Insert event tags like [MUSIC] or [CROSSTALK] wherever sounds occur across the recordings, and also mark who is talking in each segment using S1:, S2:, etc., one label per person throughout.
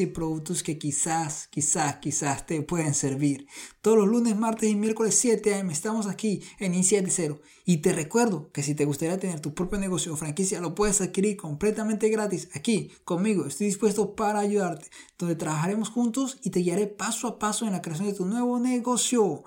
S1: y productos que quizás, quizás, quizás te pueden servir. Todos los lunes, martes y miércoles 7 am estamos aquí en Inicia de Cero. Y te recuerdo que si te gustaría tener tu propio negocio o franquicia, lo puedes adquirir completamente gratis aquí conmigo. Estoy dispuesto para ayudarte, donde trabajaremos juntos y te guiaré paso a paso en la creación de tu nuevo negocio.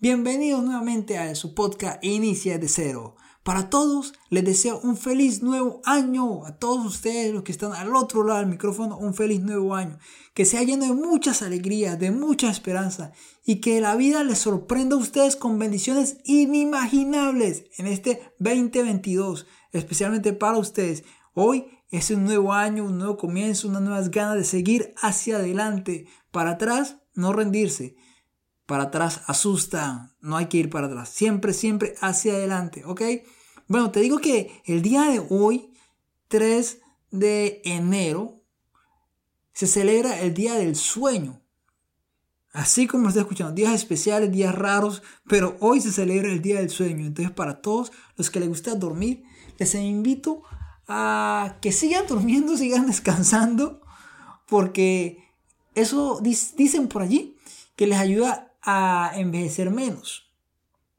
S1: Bienvenidos nuevamente a su podcast Inicia de Cero. Para todos, les deseo un feliz nuevo año. A todos ustedes, los que están al otro lado del micrófono, un feliz nuevo año. Que sea lleno de muchas alegrías, de mucha esperanza. Y que la vida les sorprenda a ustedes con bendiciones inimaginables en este 2022. Especialmente para ustedes. Hoy es un nuevo año, un nuevo comienzo, unas nuevas ganas de seguir hacia adelante. Para atrás, no rendirse. Para atrás asusta, no hay que ir para atrás, siempre, siempre hacia adelante, ¿ok? Bueno, te digo que el día de hoy, 3 de enero, se celebra el Día del Sueño. Así como estoy escuchando, días especiales, días raros, pero hoy se celebra el Día del Sueño. Entonces, para todos los que les gusta dormir, les invito a que sigan durmiendo, [LAUGHS] sigan descansando, porque eso dicen por allí, que les ayuda a envejecer menos.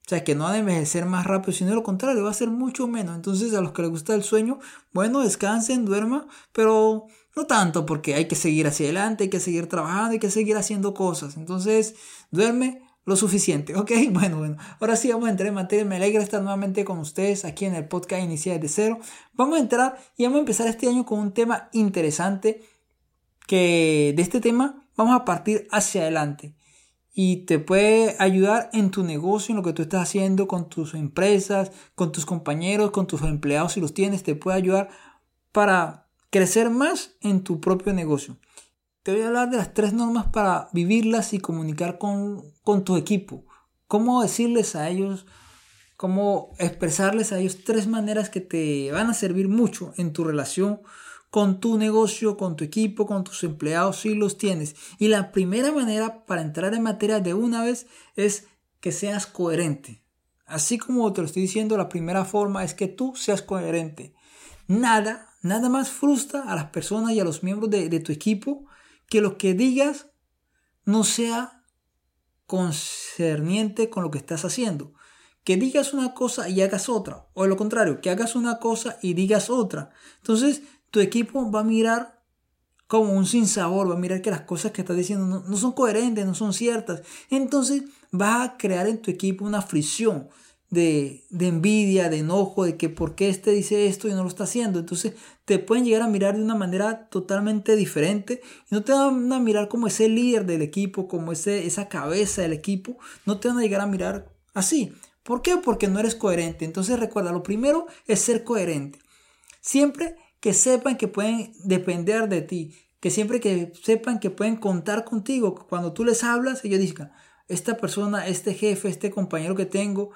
S1: O sea, que no a envejecer más rápido, sino lo contrario, va a ser mucho menos. Entonces, a los que les gusta el sueño, bueno, descansen, duerman, pero no tanto, porque hay que seguir hacia adelante, hay que seguir trabajando, hay que seguir haciendo cosas. Entonces, duerme lo suficiente, [LAUGHS] ¿ok? Bueno, bueno, ahora sí vamos a entrar en materia. Me alegra estar nuevamente con ustedes aquí en el podcast Inicial de Cero. Vamos a entrar y vamos a empezar este año con un tema interesante que de este tema vamos a partir hacia adelante y te puede ayudar en tu negocio, en lo que tú estás haciendo con tus empresas, con tus compañeros, con tus empleados si los tienes, te puede ayudar para crecer más en tu propio negocio. Te voy a hablar de las tres normas para vivirlas y comunicar con, con tu equipo. Cómo decirles a ellos, cómo expresarles a ellos tres maneras que te van a servir mucho en tu relación con tu negocio, con tu equipo, con tus empleados, si los tienes. Y la primera manera para entrar en materia de una vez es que seas coherente. Así como te lo estoy diciendo, la primera forma es que tú seas coherente. Nada, nada más frustra a las personas y a los miembros de, de tu equipo que lo que digas no sea concerniente con lo que estás haciendo. Que digas una cosa y hagas otra. O lo contrario, que hagas una cosa y digas otra. Entonces, tu equipo va a mirar como un sinsabor, va a mirar que las cosas que estás diciendo no, son coherentes, no son ciertas. Entonces vas a crear en tu equipo una fricción de, envidia, de enojo, de que por qué este dice esto y no lo está haciendo. Entonces te pueden llegar a mirar de una manera totalmente diferente y no te van a mirar como ese líder del equipo, como ese, esa cabeza del equipo. No te van a llegar a mirar así. ¿Por qué? Porque no eres coherente. Entonces recuerda, lo primero es ser coherente. Siempre que sepan que pueden depender de ti, que siempre que sepan que pueden contar contigo, cuando tú les hablas, ellos dicen, esta persona, este jefe, este compañero que tengo,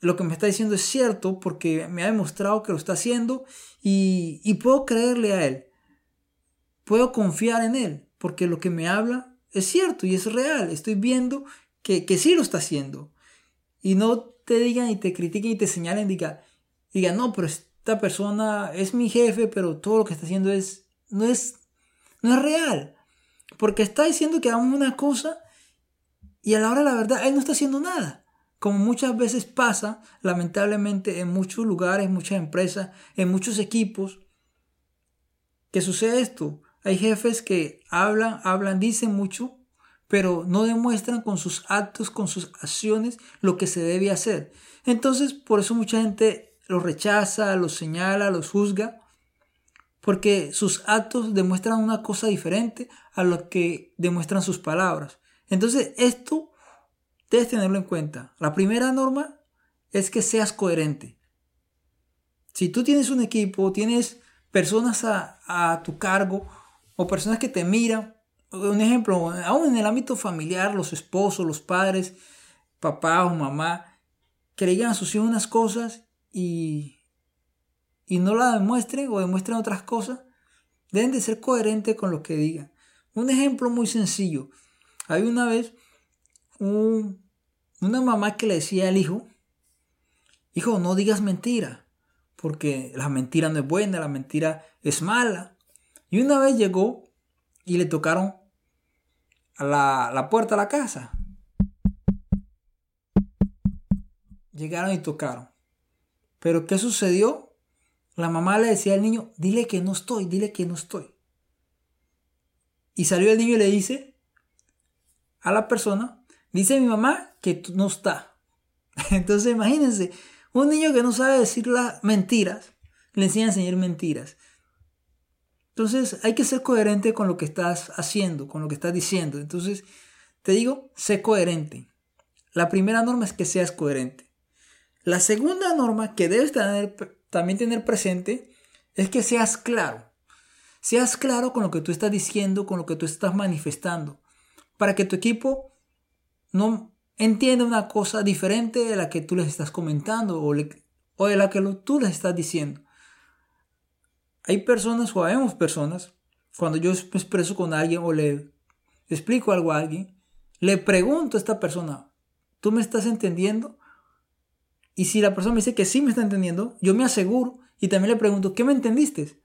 S1: lo que me está diciendo es cierto porque me ha demostrado que lo está haciendo y, y puedo creerle a él, puedo confiar en él, porque lo que me habla es cierto y es real, estoy viendo que, que sí lo está haciendo. Y no te digan y te critiquen y te señalen, digan, digan no, pero esta persona es mi jefe, pero todo lo que está haciendo es, no es, no es real. Porque está diciendo que hagamos una cosa y a la hora de la verdad él no está haciendo nada. Como muchas veces pasa, lamentablemente, en muchos lugares, muchas empresas, en muchos equipos, que sucede esto. Hay jefes que hablan, hablan, dicen mucho, pero no demuestran con sus actos, con sus acciones, lo que se debe hacer. Entonces, por eso mucha gente los rechaza, los señala, los juzga, porque sus actos demuestran una cosa diferente a lo que demuestran sus palabras. Entonces, esto debes tenerlo en cuenta. La primera norma es que seas coherente. Si tú tienes un equipo, tienes personas a, tu cargo o personas que te miran, un ejemplo, aún en el ámbito familiar, los esposos, los padres, papá o mamá, que le digan a sus hijos unas cosas y, y no la demuestren o demuestren otras cosas, deben de ser coherentes con lo que digan. Un ejemplo muy sencillo. Hay una vez una mamá que le decía al hijo, hijo, no digas mentira, porque la mentira no es buena, la mentira es mala. Y una vez llegó y le tocaron a la, la puerta de la casa. Llegaron y tocaron. Pero ¿qué sucedió? La mamá le decía al niño, dile que no estoy, dile que no estoy. Y salió el niño y le dice a la persona, dice mi mamá que no está. [LAUGHS] Entonces imagínense, un niño que no sabe decir las mentiras, le enseña a enseñar mentiras. Entonces hay que ser coherente con lo que estás haciendo, con lo que estás diciendo. Entonces te digo, sé coherente. La primera norma es que seas coherente. La segunda norma que debes tener, también tener presente es que seas claro. Seas claro con lo que tú estás diciendo, con lo que tú estás manifestando, para que tu equipo no entienda una cosa diferente de la que tú les estás comentando o, o de la que tú les estás diciendo. Hay personas o habemos personas, cuando yo me expreso con alguien o le explico algo a alguien, le pregunto a esta persona, ¿tú me estás entendiendo? Y si la persona me dice que sí me está entendiendo, yo me aseguro y también le pregunto, ¿qué me entendiste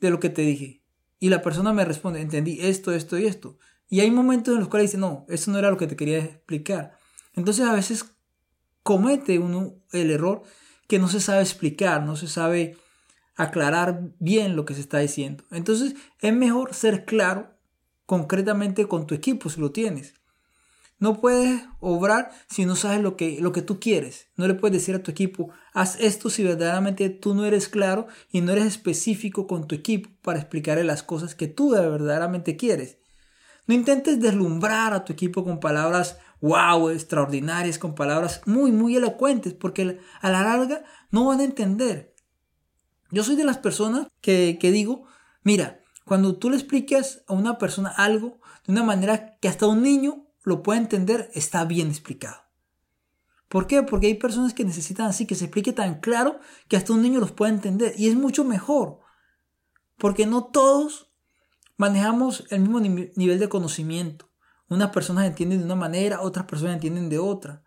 S1: de lo que te dije? Y la persona me responde, entendí esto, esto y esto. Y hay momentos en los cuales dice, no, eso no era lo que te quería explicar. Entonces a veces comete uno el error que no se sabe explicar, no se sabe aclarar bien lo que se está diciendo. Entonces es mejor ser claro concretamente con tu equipo si lo tienes. No puedes obrar si no sabes lo que, lo que tú quieres. No le puedes decir a tu equipo, haz esto si verdaderamente tú no eres claro y no eres específico con tu equipo para explicarle las cosas que tú verdaderamente quieres. No intentes deslumbrar a tu equipo con palabras wow, extraordinarias, con palabras muy, muy elocuentes, porque a la larga no van a entender. Yo soy de las personas que, digo, mira, cuando tú le expliques a una persona algo de una manera que hasta un niño lo pueda entender, está bien explicado. ¿Por qué? Porque hay personas que necesitan así, que se explique tan claro que hasta un niño los pueda entender. Y es mucho mejor. Porque no todos manejamos el mismo nivel de conocimiento. Unas personas entienden de una manera, otras personas entienden de otra.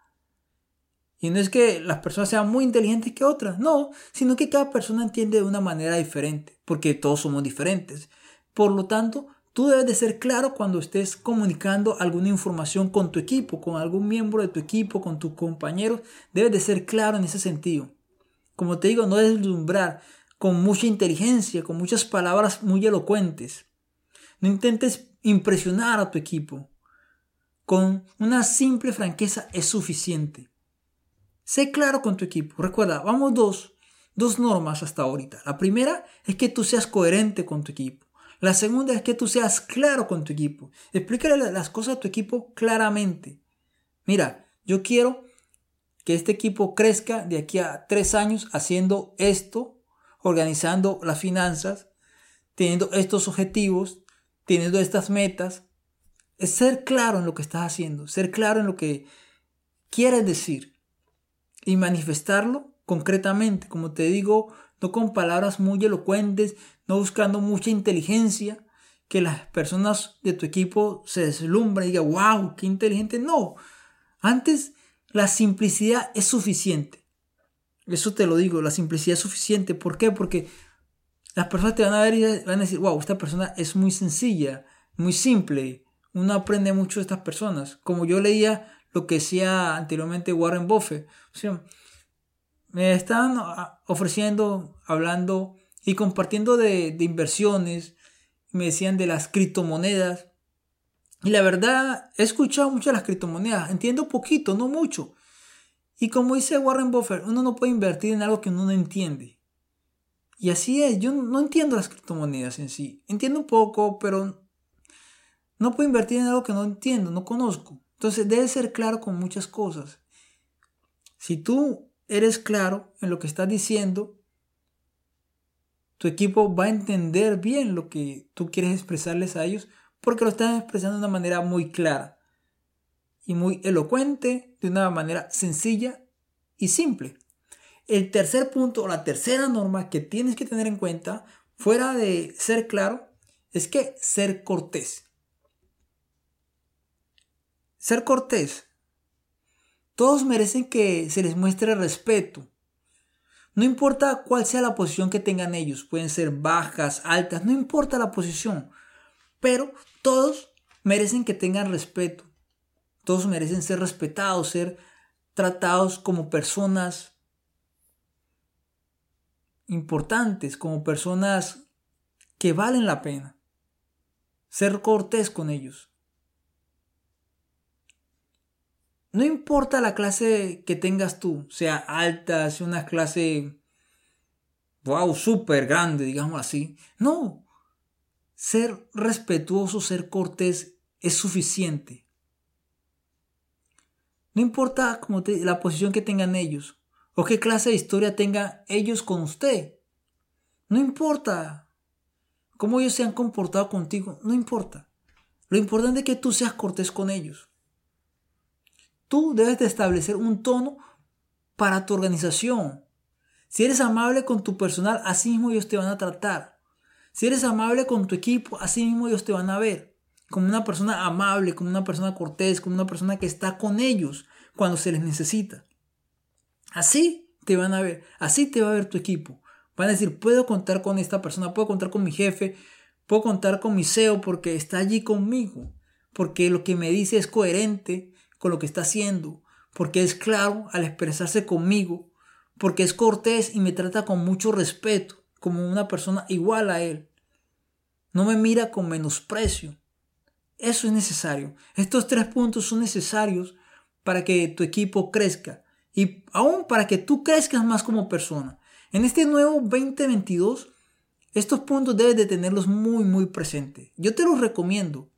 S1: Y no es que las personas sean muy inteligentes que otras, no, sino que cada persona entiende de una manera diferente, porque todos somos diferentes. Por lo tanto, tú debes de ser claro cuando estés comunicando alguna información con tu equipo, con algún miembro de tu equipo, con tus compañeros, debes de ser claro en ese sentido. Como te digo, no deslumbrar con mucha inteligencia, con muchas palabras muy elocuentes. No intentes impresionar a tu equipo. Con una simple franqueza es suficiente. Sé claro con tu equipo. Recuerda, vamos dos, dos normas hasta ahorita. La primera es que tú seas coherente con tu equipo. La segunda es que tú seas claro con tu equipo. Explícale las cosas a tu equipo claramente. Mira, yo quiero que este equipo crezca de aquí a tres años haciendo esto, organizando las finanzas, teniendo estos objetivos, teniendo estas metas. Es ser claro en lo que estás haciendo, ser claro en lo que quieres decir y manifestarlo concretamente, como te digo, no con palabras muy elocuentes, no buscando mucha inteligencia, que las personas de tu equipo se deslumbren y digan, wow, qué inteligente. No, antes la simplicidad es suficiente. Eso te lo digo, la simplicidad es suficiente. ¿Por qué? Porque las personas te van a ver y van a decir, wow, esta persona es muy sencilla, muy simple. Uno aprende mucho de estas personas. Como yo leía lo que decía anteriormente Warren Buffett. Me están ofreciendo, hablando y compartiendo de, inversiones. Me decían de las criptomonedas. Y la verdad, he escuchado mucho de las criptomonedas. Entiendo poquito, no mucho. Y como dice Warren Buffett, uno no puede invertir en algo que uno no entiende. Y así es, yo no entiendo las criptomonedas en sí. Entiendo un poco, pero no puedo invertir en algo que no entiendo, no conozco. Entonces debes ser claro con muchas cosas. Si tú eres claro en lo que estás diciendo, tu equipo va a entender bien lo que tú quieres expresarles a ellos porque lo estás expresando de una manera muy clara y muy elocuente, de una manera sencilla y simple. El tercer punto o la tercera norma que tienes que tener en cuenta, fuera de ser claro, es que ser cortés. Ser cortés. Todos merecen que se les muestre respeto. No importa cuál sea la posición que tengan ellos, pueden ser bajas, altas, no importa la posición, pero todos merecen que tengan respeto. Todos merecen ser respetados, ser tratados como personas importantes, como personas que valen la pena. Ser cortés con ellos. No importa la clase que tengas tú, sea alta, sea una clase, wow, súper grande, digamos así. No, ser respetuoso, ser cortés es suficiente. No importa la posición que tengan ellos o qué clase de historia tengan ellos con usted. No importa cómo ellos se han comportado contigo, no importa. Lo importante es que tú seas cortés con ellos. Tú debes de establecer un tono para tu organización. Si eres amable con tu personal, así mismo ellos te van a tratar. Si eres amable con tu equipo, así mismo ellos te van a ver. Como una persona amable, como una persona cortés, como una persona que está con ellos cuando se les necesita. Así te van a ver, así te va a ver tu equipo. Van a decir, puedo contar con esta persona, puedo contar con mi jefe, puedo contar con mi CEO porque está allí conmigo, porque lo que me dice es coherente con lo que está haciendo, porque es claro al expresarse conmigo, porque es cortés y me trata con mucho respeto, como una persona igual a él. No me mira con menosprecio. Eso es necesario. Estos tres puntos son necesarios para que tu equipo crezca y aún para que tú crezcas más como persona. En este nuevo 2022, estos puntos debes de tenerlos muy, muy presentes. Yo te los recomiendo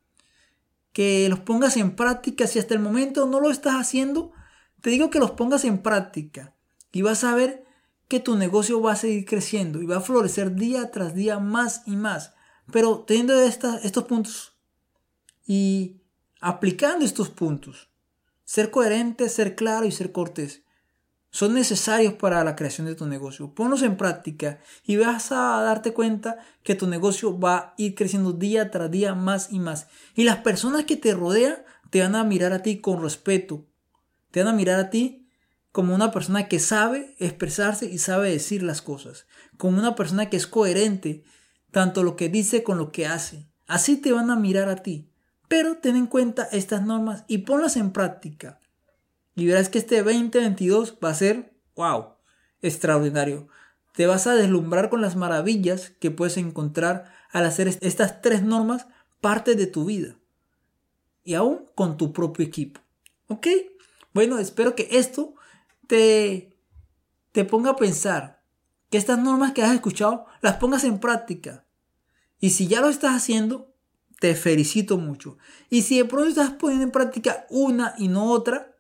S1: que los pongas en práctica. Si hasta el momento no lo estás haciendo, te digo que los pongas en práctica y vas a ver que tu negocio va a seguir creciendo y va a florecer día tras día más y más. Pero teniendo estos puntos y aplicando estos puntos, ser coherente, ser claro y ser cortés son necesarios para la creación de tu negocio. Ponlos en práctica y vas a darte cuenta que tu negocio va a ir creciendo día tras día más y más. Y las personas que te rodean te van a mirar a ti con respeto. Te van a mirar a ti como una persona que sabe expresarse y sabe decir las cosas. Como una persona que es coherente, tanto lo que dice con lo que hace. Así te van a mirar a ti. Pero ten en cuenta estas normas y ponlas en práctica. Y verás que este 2022 va a ser, wow, extraordinario. Te vas a deslumbrar con las maravillas que puedes encontrar al hacer estas tres normas parte de tu vida. Y aún con tu propio equipo. ¿Ok? Bueno, espero que esto te, te ponga a pensar. Que estas normas que has escuchado las pongas en práctica. Y si ya lo estás haciendo, te felicito mucho. Y si de pronto estás poniendo en práctica una y no otra,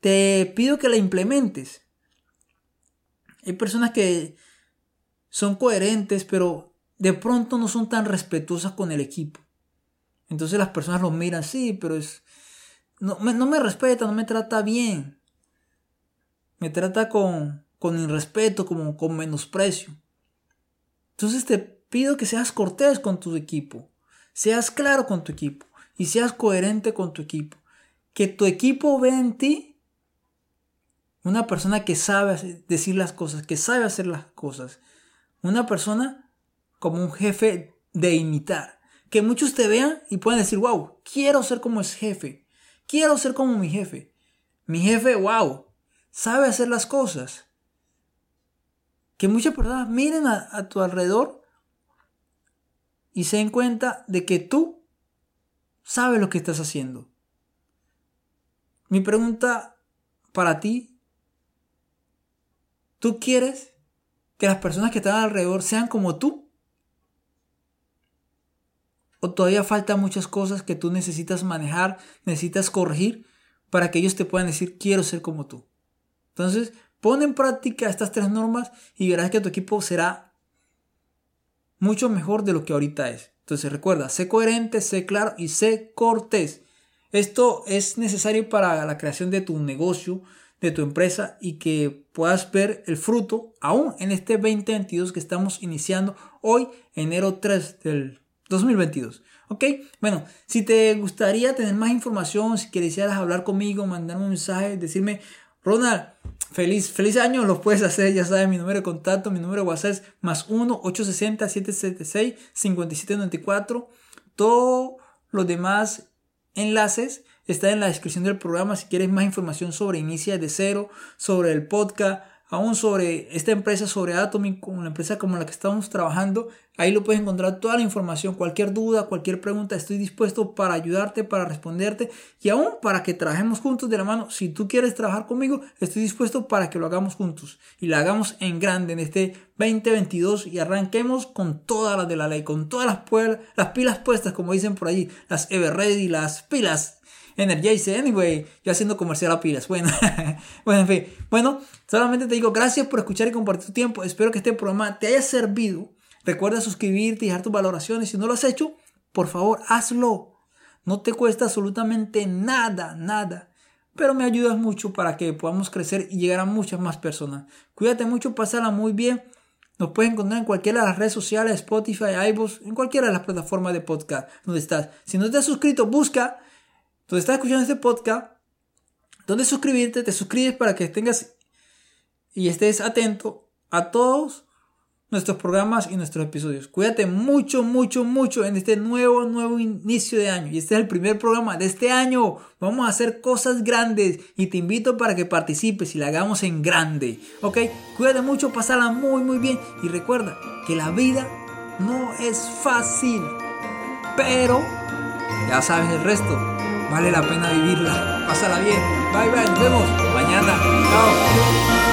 S1: te pido que la implementes. Hay personas que son coherentes, pero de pronto no son tan respetuosas con el equipo. Entonces las personas lo miran, sí, pero es... No me, no me respeta, no me trata bien. Me trata con, con irrespeto, como con menosprecio. Entonces te pido que seas cortés con tu equipo. Seas claro con tu equipo. Y seas coherente con tu equipo. Que tu equipo vea en ti una persona que sabe decir las cosas, que sabe hacer las cosas. Una persona como un jefe de imitar. Que muchos te vean y puedan decir, wow, quiero ser como ese jefe. Quiero ser como mi jefe. Mi jefe, wow, sabe hacer las cosas. Que muchas personas miren a, a tu alrededor y se den cuenta de que tú sabes lo que estás haciendo. Mi pregunta para ti ¿Tú quieres que las personas que están alrededor sean como tú? ¿O todavía faltan muchas cosas que tú necesitas manejar, necesitas corregir para que ellos te puedan decir quiero ser como tú? Entonces, pon en práctica estas tres normas y verás que tu equipo será mucho mejor de lo que ahorita es. Entonces recuerda, sé coherente, sé claro y sé cortés. Esto es necesario para la creación de tu negocio, de tu empresa y que puedas ver el fruto aún en este 2022 que estamos iniciando hoy, enero 3 del 2022. ¿Ok? Bueno, si te gustaría tener más información, si quisieras hablar conmigo, mandarme un mensaje, decirme, Ronald, Feliz, feliz año, lo puedes hacer, ya sabes, mi número de contacto, mi número de WhatsApp es más 1-860-776-5794. Todos los demás enlaces están en la descripción del programa si quieres más información sobre Inicia de Cero, sobre el podcast, aún sobre esta empresa, sobre Atomic, una empresa como la que estamos trabajando. Ahí lo puedes encontrar toda la información, cualquier duda, cualquier pregunta, estoy dispuesto para ayudarte, para responderte y aún para que trabajemos juntos de la mano. Si tú quieres trabajar conmigo, estoy dispuesto para que lo hagamos juntos y lo hagamos en grande en este 2022 y arranquemos con todas las de la ley, con todas las, las pilas puestas, como dicen por allí, las Everready, las pilas Energize Anyway, yo haciendo comercial a pilas. Bueno, [LAUGHS] bueno, en fin. Bueno, solamente te digo gracias por escuchar y compartir tu tiempo. Espero que este programa te haya servido. Recuerda suscribirte y dejar tus valoraciones. Si no lo has hecho, por favor, hazlo. No te cuesta absolutamente nada, nada. Pero me ayudas mucho para que podamos crecer y llegar a muchas más personas. Cuídate mucho, pásala muy bien. Nos puedes encontrar en cualquiera de las redes sociales, Spotify, iVoox, en cualquiera de las plataformas de podcast donde estás. Si no te has suscrito, busca donde estás escuchando este podcast, donde suscribirte, te suscribes para que tengas y estés atento a todos nuestros programas y nuestros episodios. Cuídate mucho, mucho, mucho en este nuevo, nuevo inicio de año. Y este es el primer programa de este año. Vamos a hacer cosas grandes y te invito para que participes y la hagamos en grande. ¿Ok? Cuídate mucho, pasala muy, muy bien. Y recuerda que la vida no es fácil. Pero ya sabes el resto. Vale la pena vivirla. Pásala bien. Bye bye. Nos vemos mañana. Chao.